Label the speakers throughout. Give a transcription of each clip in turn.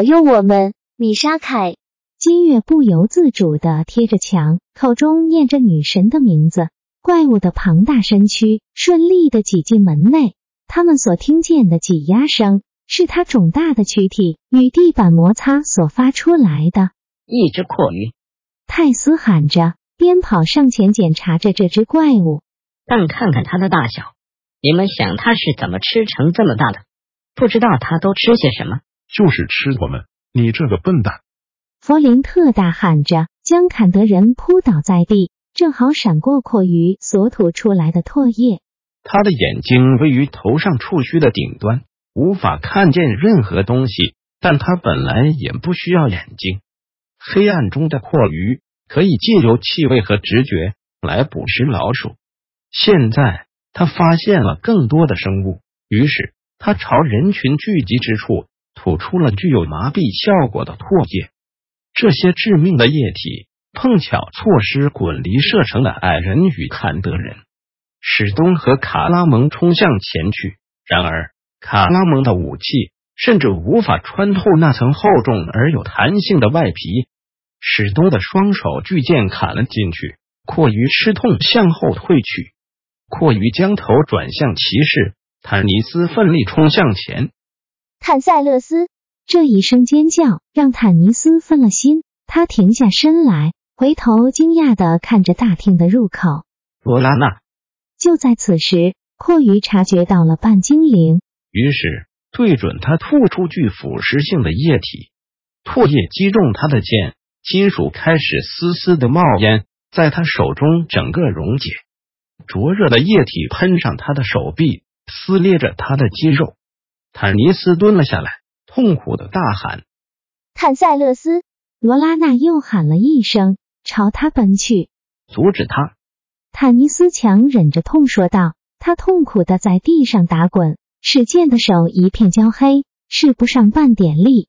Speaker 1: 保佑我们，米沙凯！
Speaker 2: 金月不由自主的贴着墙，口中念着女神的名字。怪物的庞大身躯顺利的挤进门内，他们所听见的挤压声，是他肿大的躯体与地板摩擦所发出来的。
Speaker 3: 一只阔鱼，
Speaker 2: 泰斯喊着，边跑上前检查着这只怪物。
Speaker 3: 但看看它的大小，你们想它是怎么吃成这么大的？不知道它都吃些什么。
Speaker 4: 就是吃我们！你这个笨蛋！
Speaker 2: 弗林特大喊着，将坎德人扑倒在地，正好闪过阔鱼所吐出来的唾液。
Speaker 5: 他的眼睛位于头上触须的顶端，无法看见任何东西，但他本来也不需要眼睛。黑暗中的阔鱼可以借由气味和直觉来捕食老鼠。现在他发现了更多的生物，于是他朝人群聚集之处。吐出了具有麻痹效果的唾液，这些致命的液体碰巧错失滚离射程的矮人与坎德人。史东和卡拉蒙冲向前去，然而卡拉蒙的武器甚至无法穿透那层厚重而有弹性的外皮。史东的双手巨剑砍了进去，阔鱼吃痛向后退去。阔鱼将头转向骑士坦尼斯，奋力冲向前。
Speaker 1: 坦塞勒斯
Speaker 2: 这一声尖叫让坦尼斯分了心，他停下身来，回头惊讶的看着大厅的入口。
Speaker 5: 罗拉娜。
Speaker 2: 就在此时，阔鱼察觉到了半精灵，
Speaker 5: 于是对准他吐出具腐蚀性的液体，唾液击中他的剑，金属开始丝丝的冒烟，在他手中整个溶解，灼热的液体喷上他的手臂，撕裂着他的肌肉。坦尼斯蹲了下来，痛苦的大喊：“
Speaker 1: 坦塞勒斯！”
Speaker 2: 罗拉娜又喊了一声，朝他奔去，
Speaker 5: 阻止他。
Speaker 2: 坦尼斯强忍着痛说道：“他痛苦的在地上打滚，使剑的手一片焦黑，使不上半点力。”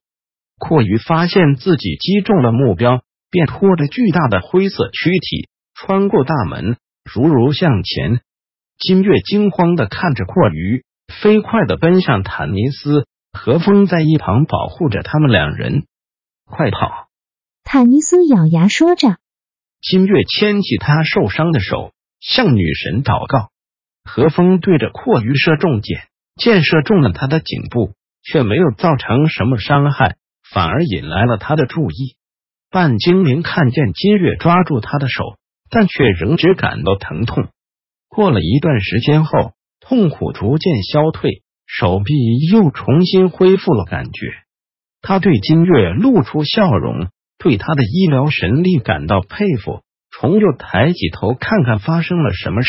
Speaker 5: 阔鱼发现自己击中了目标，便拖着巨大的灰色躯体穿过大门，如如向前。金月惊慌的看着阔鱼。飞快的奔向坦尼斯，何风在一旁保护着他们两人。快跑！
Speaker 2: 坦尼斯咬牙说着。
Speaker 5: 金月牵起他受伤的手，向女神祷告。何风对着阔鱼射中箭，箭射中了他的颈部，却没有造成什么伤害，反而引来了他的注意。半精灵看见金月抓住他的手，但却仍只感到疼痛。过了一段时间后。痛苦逐渐消退，手臂又重新恢复了感觉。他对金月露出笑容，对他的医疗神力感到佩服。虫又抬起头看看发生了什么事。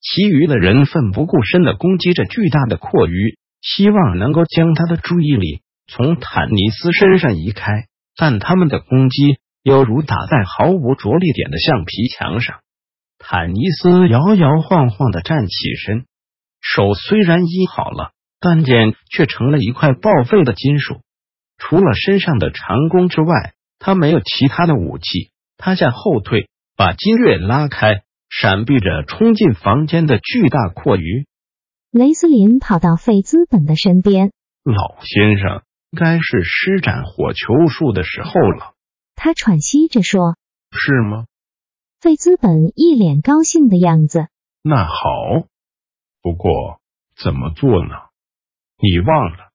Speaker 5: 其余的人奋不顾身的攻击着巨大的阔鱼，希望能够将他的注意力从坦尼斯身上移开，但他们的攻击犹如打在毫无着力点的橡皮墙上。坦尼斯摇摇晃晃的站起身。手虽然医好了，但剑却成了一块报废的金属。除了身上的长弓之外，他没有其他的武器。他向后退，把金月拉开，闪避着冲进房间的巨大阔鱼。
Speaker 2: 雷斯林跑到费兹本的身边：“
Speaker 4: 老先生，该是施展火球术的时候了。”
Speaker 2: 他喘息着说：“
Speaker 4: 是吗？”
Speaker 2: 费兹本一脸高兴的样子。
Speaker 4: 那好。不过怎么做呢？你忘了？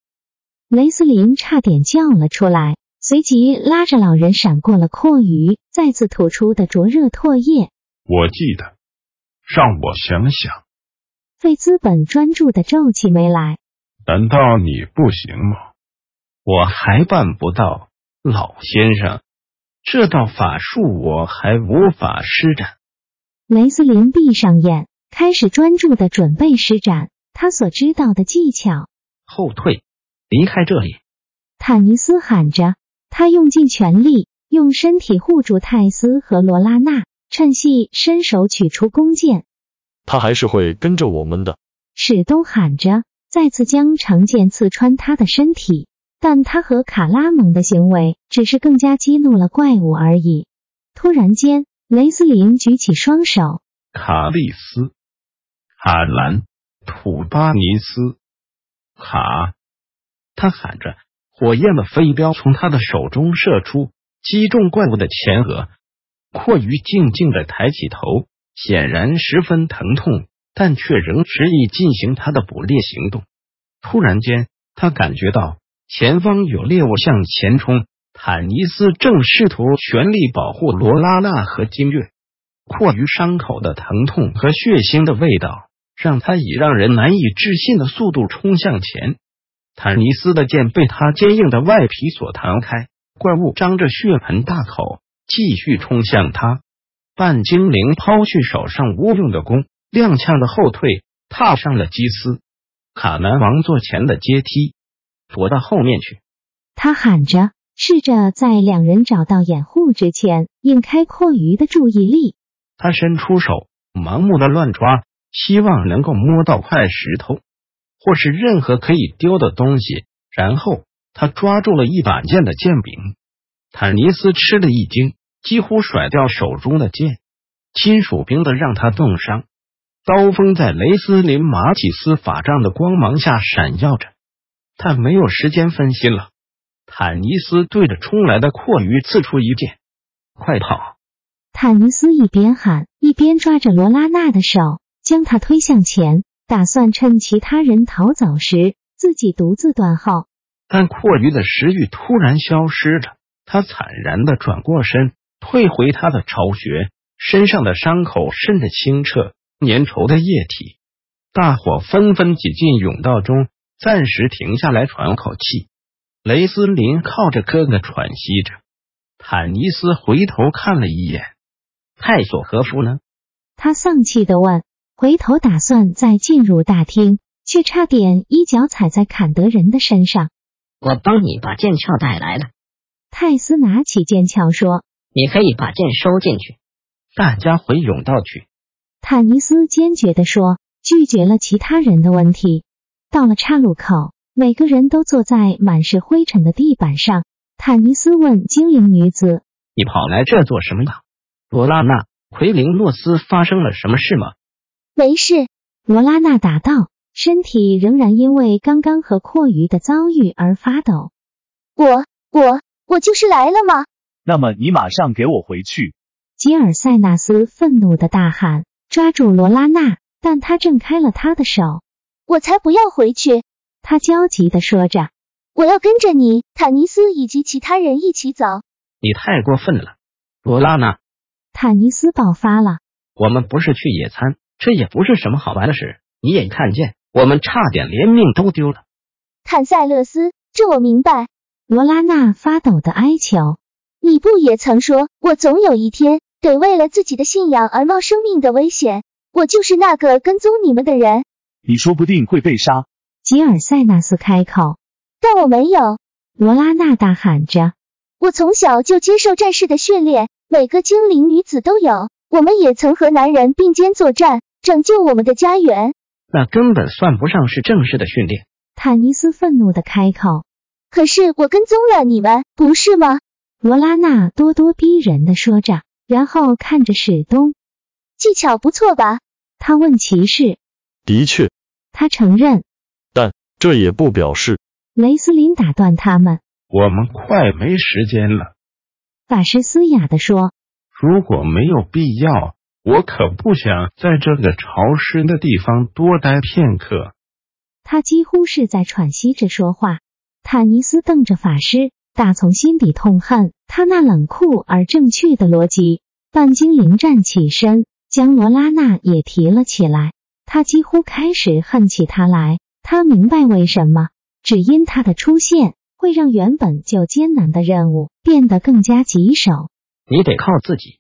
Speaker 2: 雷斯林差点叫了出来，随即拉着老人闪过了阔鱼再次吐出的灼热唾液。
Speaker 4: 我记得，让我想想。
Speaker 2: 费兹本专注的皱起眉来。
Speaker 4: 难道你不行吗？
Speaker 5: 我还办不到，老先生，这道法术我还无法施展。
Speaker 2: 雷斯林闭上眼。开始专注的准备施展他所知道的技巧。
Speaker 5: 后退，离开这里。
Speaker 2: 坦尼斯喊着，他用尽全力，用身体护住泰斯和罗拉娜，趁隙伸手取出弓箭。
Speaker 6: 他还是会跟着我们的。
Speaker 2: 史东喊着，再次将长剑刺穿他的身体。但他和卡拉蒙的行为只是更加激怒了怪物而已。突然间，雷斯林举起双手，
Speaker 4: 卡利斯、卡兰、土巴尼斯、卡，
Speaker 5: 他喊着，火焰的飞镖从他的手中射出，击中怪物的前额。阔鱼静静的抬起头，显然十分疼痛，但却仍执意进行他的捕猎行动。突然间，他感觉到。前方有猎物向前冲，坦尼斯正试图全力保护罗拉娜和金月。阔鱼伤口的疼痛和血腥的味道，让他以让人难以置信的速度冲向前。坦尼斯的剑被他坚硬的外皮所弹开，怪物张着血盆大口，继续冲向他。半精灵抛去手上无用的弓，踉跄的后退，踏上了基斯卡南王座前的阶梯。躲到后面去，
Speaker 2: 他喊着，试着在两人找到掩护之前引开阔鱼的注意力。
Speaker 5: 他伸出手，盲目的乱抓，希望能够摸到块石头，或是任何可以丢的东西。然后他抓住了一把剑的剑柄。坦尼斯吃了一惊，几乎甩掉手中的剑。金属兵的让他冻伤，刀锋在雷斯林马体斯法杖的光芒下闪耀着。他没有时间分心了。坦尼斯对着冲来的阔鱼刺出一剑，快跑！
Speaker 2: 坦尼斯一边喊，一边抓着罗拉娜的手，将他推向前，打算趁其他人逃走时自己独自断后。
Speaker 5: 但阔鱼的食欲突然消失了，他惨然的转过身，退回他的巢穴，身上的伤口渗着清澈粘稠的液体。大伙纷纷挤进甬道中。暂时停下来喘口气，雷斯林靠着哥哥喘息着。坦尼斯回头看了一眼，泰索和夫呢？
Speaker 2: 他丧气的问。回头打算再进入大厅，却差点一脚踩在坎德人的身上。
Speaker 3: 我帮你把剑鞘带来了。
Speaker 2: 泰斯拿起剑鞘说：“
Speaker 3: 你可以把剑收进去。”
Speaker 5: 大家回甬道去。
Speaker 2: 坦尼斯坚决地说，拒绝了其他人的问题。到了岔路口，每个人都坐在满是灰尘的地板上。坦尼斯问精灵女子：“
Speaker 5: 你跑来这做什么呀？”罗拉娜、奎林诺斯发生了什么事吗？
Speaker 1: 没事，
Speaker 2: 罗拉娜答道，身体仍然因为刚刚和阔鱼的遭遇而发抖。
Speaker 1: 我、我、我就是来了吗？
Speaker 6: 那么你马上给我回去！
Speaker 2: 吉尔塞纳斯愤怒的大喊，抓住罗拉娜，但他挣开了他的手。
Speaker 1: 我才不要回去！
Speaker 2: 他焦急的说着。
Speaker 1: 我要跟着你，坦尼斯以及其他人一起走。
Speaker 5: 你太过分了，罗拉娜！
Speaker 2: 坦尼斯爆发了。
Speaker 5: 我们不是去野餐，这也不是什么好玩的事。你也看见，我们差点连命都丢了。
Speaker 1: 坦塞勒斯，这我明白。
Speaker 2: 罗拉娜发抖的哀求。
Speaker 1: 你不也曾说，我总有一天得为了自己的信仰而冒生命的危险？我就是那个跟踪你们的人。
Speaker 6: 你说不定会被杀。
Speaker 2: 吉尔塞纳斯开口，
Speaker 1: 但我没有。
Speaker 2: 罗拉娜大喊着：“
Speaker 1: 我从小就接受战士的训练，每个精灵女子都有。我们也曾和男人并肩作战，拯救我们的家园。
Speaker 5: 那根本算不上是正式的训练。”
Speaker 2: 坦尼斯愤怒的开口。
Speaker 1: 可是我跟踪了你们，不是吗？
Speaker 2: 罗拉娜咄咄逼人的说着，然后看着史东。
Speaker 1: 技巧不错吧？
Speaker 2: 他问骑士。
Speaker 6: 的确，
Speaker 2: 他承认，
Speaker 6: 但这也不表示。
Speaker 2: 雷斯林打断他们：“
Speaker 4: 我们快没时间了。”
Speaker 2: 法师嘶哑的说：“
Speaker 4: 如果没有必要，我可不想在这个潮湿的地方多待片刻。”
Speaker 2: 他几乎是在喘息着说话。坦尼斯瞪着法师，打从心底痛恨他那冷酷而正确的逻辑。半精灵站起身，将罗拉娜也提了起来。他几乎开始恨起他来。他明白为什么，只因他的出现会让原本就艰难的任务变得更加棘手。
Speaker 5: 你得靠自己。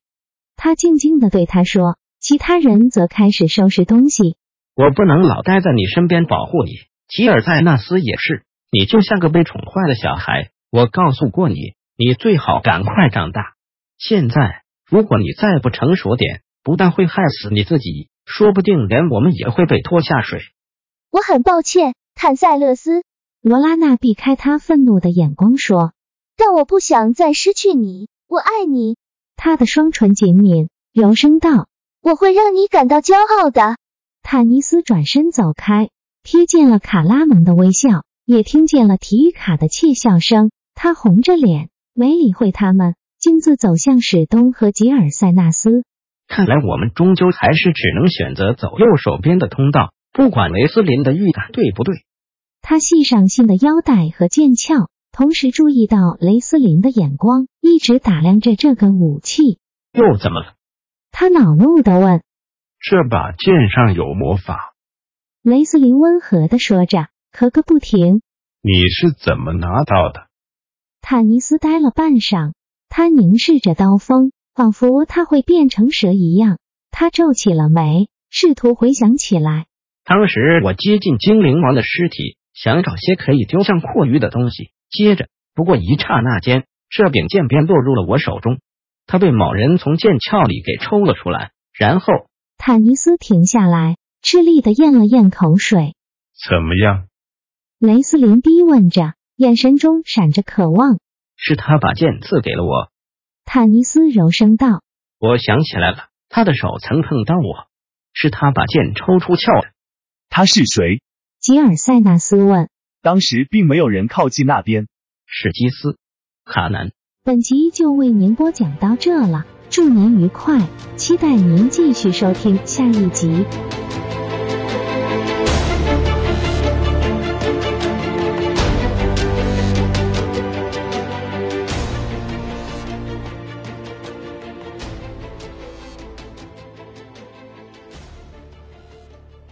Speaker 2: 他静静的对他说。其他人则开始收拾东西。
Speaker 5: 我不能老待在你身边保护你。吉尔塞纳斯也是。你就像个被宠坏的小孩。我告诉过你，你最好赶快长大。现在，如果你再不成熟点，不但会害死你自己，说不定连我们也会被拖下水。
Speaker 1: 我很抱歉，坦塞勒斯。
Speaker 2: 罗拉娜避开他愤怒的眼光说：“
Speaker 1: 但我不想再失去你，我爱你。”
Speaker 2: 他的双唇紧抿，柔声道：“
Speaker 1: 我会让你感到骄傲的。”
Speaker 2: 坦尼斯转身走开，瞥见了卡拉蒙的微笑，也听见了提与卡的窃笑声。他红着脸，没理会他们，径自走向史东和吉尔塞纳斯。
Speaker 5: 看来我们终究还是只能选择走右手边的通道，不管雷斯林的预感对不对。
Speaker 2: 他系上新的腰带和剑鞘，同时注意到雷斯林的眼光一直打量着这个武器。
Speaker 5: 又怎么了？
Speaker 2: 他恼怒的问。
Speaker 4: 这把剑上有魔法。
Speaker 2: 雷斯林温和的说着，咳个不停。
Speaker 4: 你是怎么拿到的？
Speaker 2: 坦尼斯呆了半晌，他凝视着刀锋。仿佛他会变成蛇一样，他皱起了眉，试图回想起来。
Speaker 5: 当时我接近精灵王的尸体，想找些可以丢向阔鱼的东西。接着，不过一刹那间，这柄剑便落入了我手中。他被某人从剑鞘里给抽了出来，然后
Speaker 2: 坦尼斯停下来，吃力的咽了咽口水。
Speaker 4: 怎么样？
Speaker 2: 雷斯林逼问着，眼神中闪着渴望。
Speaker 5: 是他把剑赐给了我。
Speaker 2: 坦尼斯柔声道：“
Speaker 5: 我想起来了，他的手曾碰到我，是他把剑抽出鞘的。
Speaker 6: 他是谁？”
Speaker 2: 吉尔塞纳斯问。
Speaker 6: 当时并没有人靠近那边。
Speaker 5: 史基斯，卡南。
Speaker 2: 本集就为您播讲到这了，祝您愉快，期待您继续收听下一集。